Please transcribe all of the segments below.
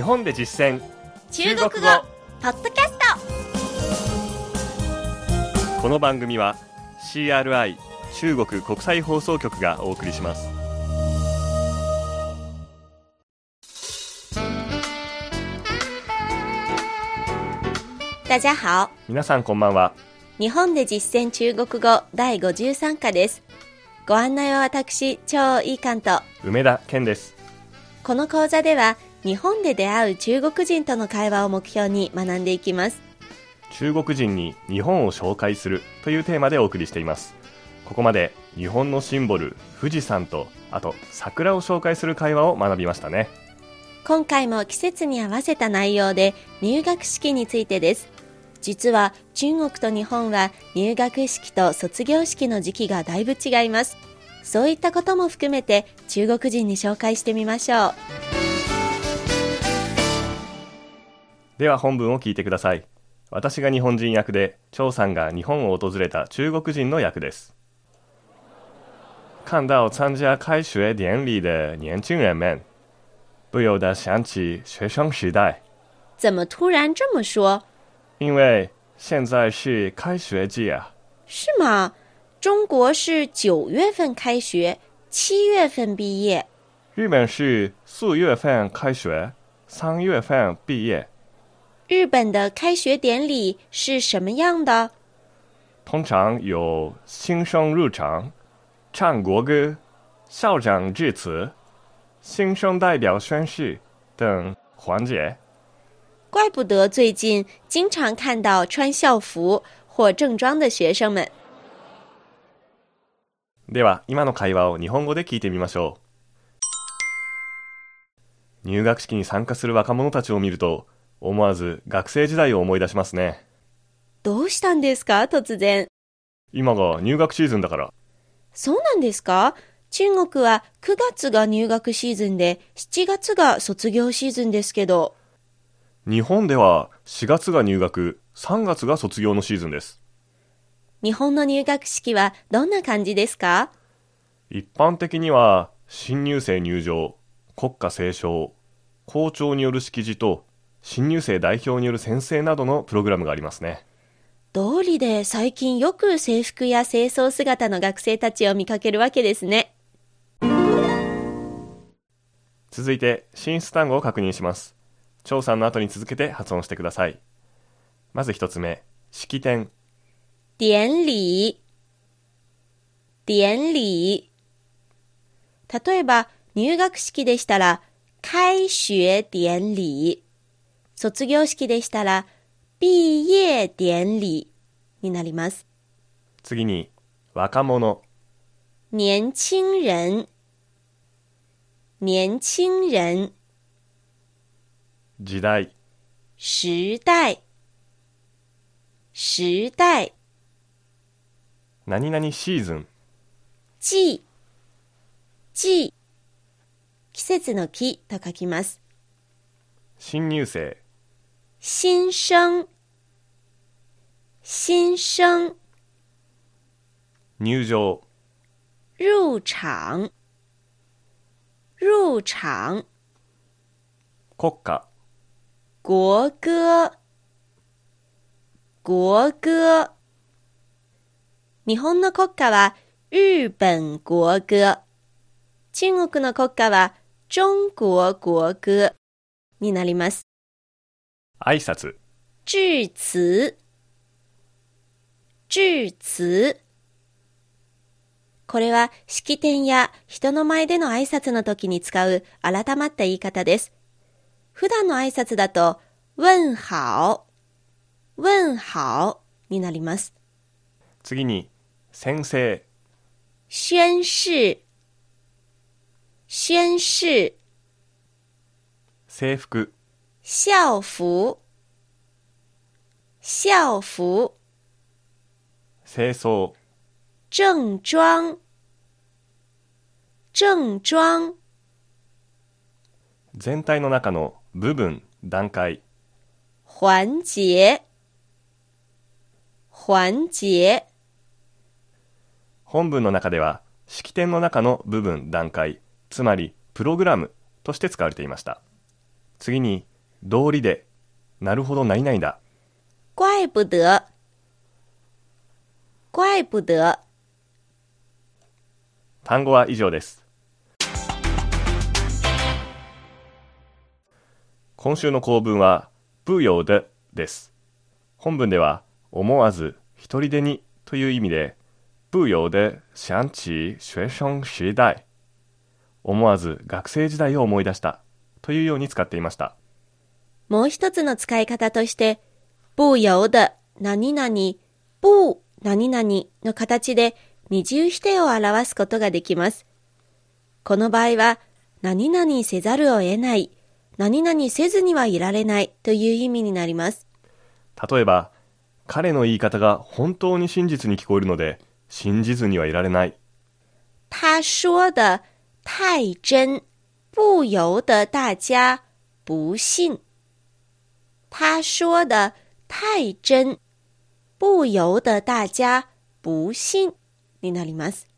日本で実践。中国語。ポッドキャスト。この番組は CRI 中国国際放送局がお送りします。大家好。皆さんこんばんは。日本で実践中国語第53課です。ご案内は私超いい関と。梅田健です。この講座では日本で出会う中国人との会話を目標に学んでいきます。中国人に日本を紹介するというテーマでお送りしています。ここまで日本のシンボル富士山とあと桜を紹介する会話を学びましたね。今回も季節に合わせた内容で入学式についてです。実は中国と日本は入学式と卒業式の時期がだいぶ違います。そういったことも含めて中国人に紹介してみましょうでは本文を聞いてください。私が日本人役で張さんが日本を訪れた中国人の役です。看到参加开学典礼的年轻人们。不由得想起学生时代。怎么突然这么说？因为现在是开学季啊。是吗？中国是九月份开学七月份毕业。日本是四月份开学三月份毕业日本的开学典礼是什么样的？通常有新生入场、唱国歌、校长致辞、新生代表宣誓等环节。怪不得最近经常看到穿校服或正装的学生们。では、今の会話を日本語で聞いてみましょう。入学式に参加する若者たちを見ると、思わず学生時代を思い出しますね。どうしたんですか？突然。今が入学シーズンだから。そうなんですか？中国は9月が入学シーズンで7月が卒業シーズンですけど。日本では4月が入学、3月が卒業のシーズンです。日本の入学式はどんな感じですか？一般的には新入生入場、国歌斉唱、校長による式辞と新入生代表による宣誓などのプログラムがありますね。通りで最近よく制服や清掃姿の学生たちを見かけるわけですね。続いて、進出単語を確認します。張さんの後に続けて発音してください。まず一つ目、式典。典礼。典礼。例えば、入学式でしたら、開学典礼。卒業式でしたら、毕業典礼になります。次に、若者。年轻人。年轻人。時代。時代。時代。何々シーズン。季。季。季節の木と書きます。新入生。新生。新生。入場。入場。入場。国歌。国歌。国歌。日本の国歌は日本国歌。中国の国歌は中国国歌になります挨拶致辞致辞これは式典や人の前での挨拶の時に使う改まった言い方です。普段の挨拶だと、問好、問好になります。次に、宣誓。宣誓、宣誓。制服。校服。校服。清掃。正装。正装。全体の中の部分、段階。環節環節本文の中では式典の中の部分、段階つまりプログラムとして使われていました。次に道理で、なるほど何々だ。怪不得，怪不得。単語は以上です。今週の構文は、不要的です。本文では、思わず、一人でにという意味で、不要で想起学生時代。思わず学生時代を思い出したというように使っていました。もう一つの使い方として、不由的何々、不何々の形で二重否定を表すことができます。この場合は、何々せざるを得ない、何々せずにはいられないという意味になります。例えば、彼の言い方が本当に真実に聞こえるので、信じずにはいられない。他说的太真，不由得大家不信。他说的太真，不由得大家不信になります。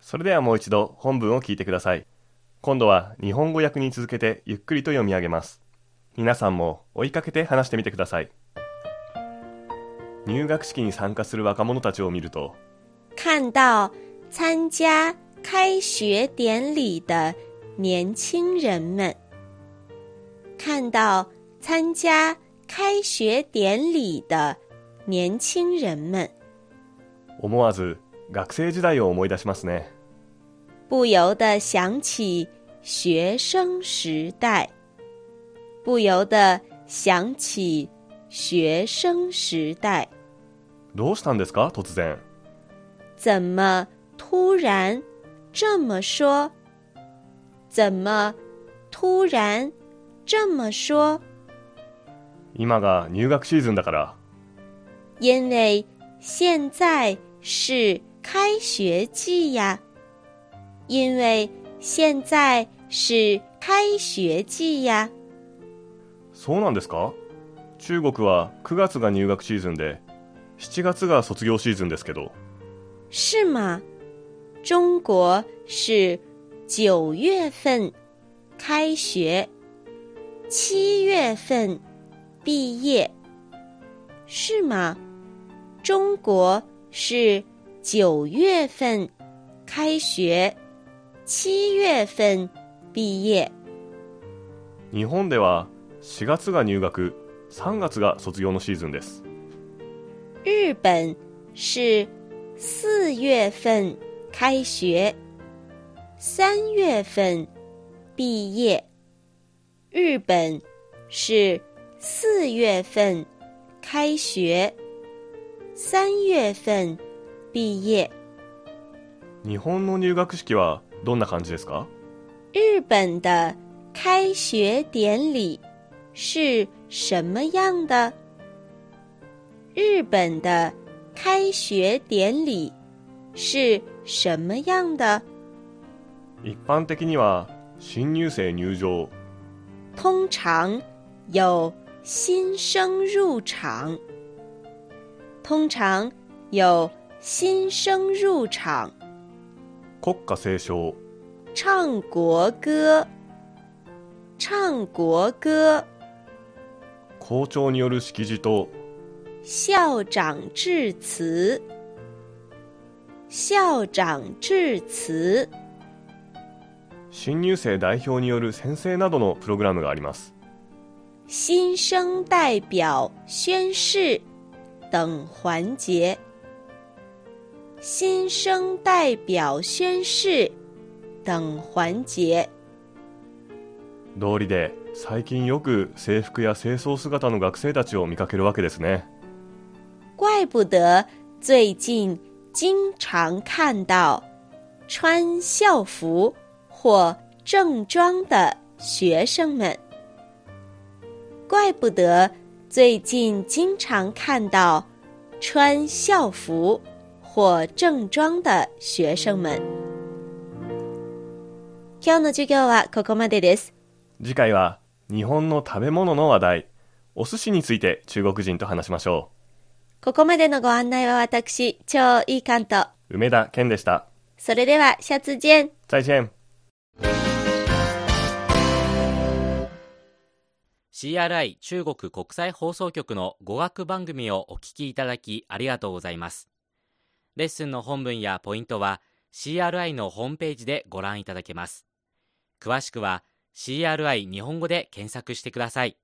それではもう一度本文を聞いてください。今度は日本語訳に続けてゆっくりと読み上げます。皆さんも追いかけて話してみてください。入学式に参加する若者たちを見ると、看到参加开学典礼的年轻人们，看到参加开学典礼的年轻人们，思わず学生時代を思い出しますね。不由得想起学生时代，不由得想起学生时代。どうしたんですか突然。怎么突然这么说？怎么突然 这么说？今が入学シーズンだから、因为现在是开学季呀。因为现在是开学季呀。そうなんですか？中国は9月が入学シーズンで、7月が卒業シーズンですけど、是吗？中国是九月份开学，七月份毕业，是吗？中国是九月份开学，七月份毕业。日本では4月が入学、3月が卒業のシーズンです。日本是四月份开学，三月份毕业。日本是四月份开学，三月份毕业。日本の入学式はどんな感じですか？日本的开学典礼是什么样的？日本的开学典礼是什么样的？一般的には新入生入場、通常有新生入场，通常有新生入场。国歌斉唱、唱国歌，唱国歌，校長による式辞と。校长致辞，校长致辞，新入生代表による宣誓などのプログラムがあります。新生代表宣誓等环节。新生代表宣誓等环节。道理で最近よく制服や清掃姿の学生たちを見かけるわけですね。怪不得最近经常看到穿校服或正装的学生们。怪不得最近经常看到穿校服或正装的学生们。今日の授業はここまでです。次回は日本の食べ物の話題、お寿司について中国人と話しましょここまでのご案内は私、超いい関東。う。梅田健でした。それでは、シャツジェン。再见。CRI 中国国際放送局の語学番組をお聞きいただきありがとうございます。レッスンの本文やポイントは CRI のホームページでご覧いただけます。詳しくは CRI 日本語で検索してください。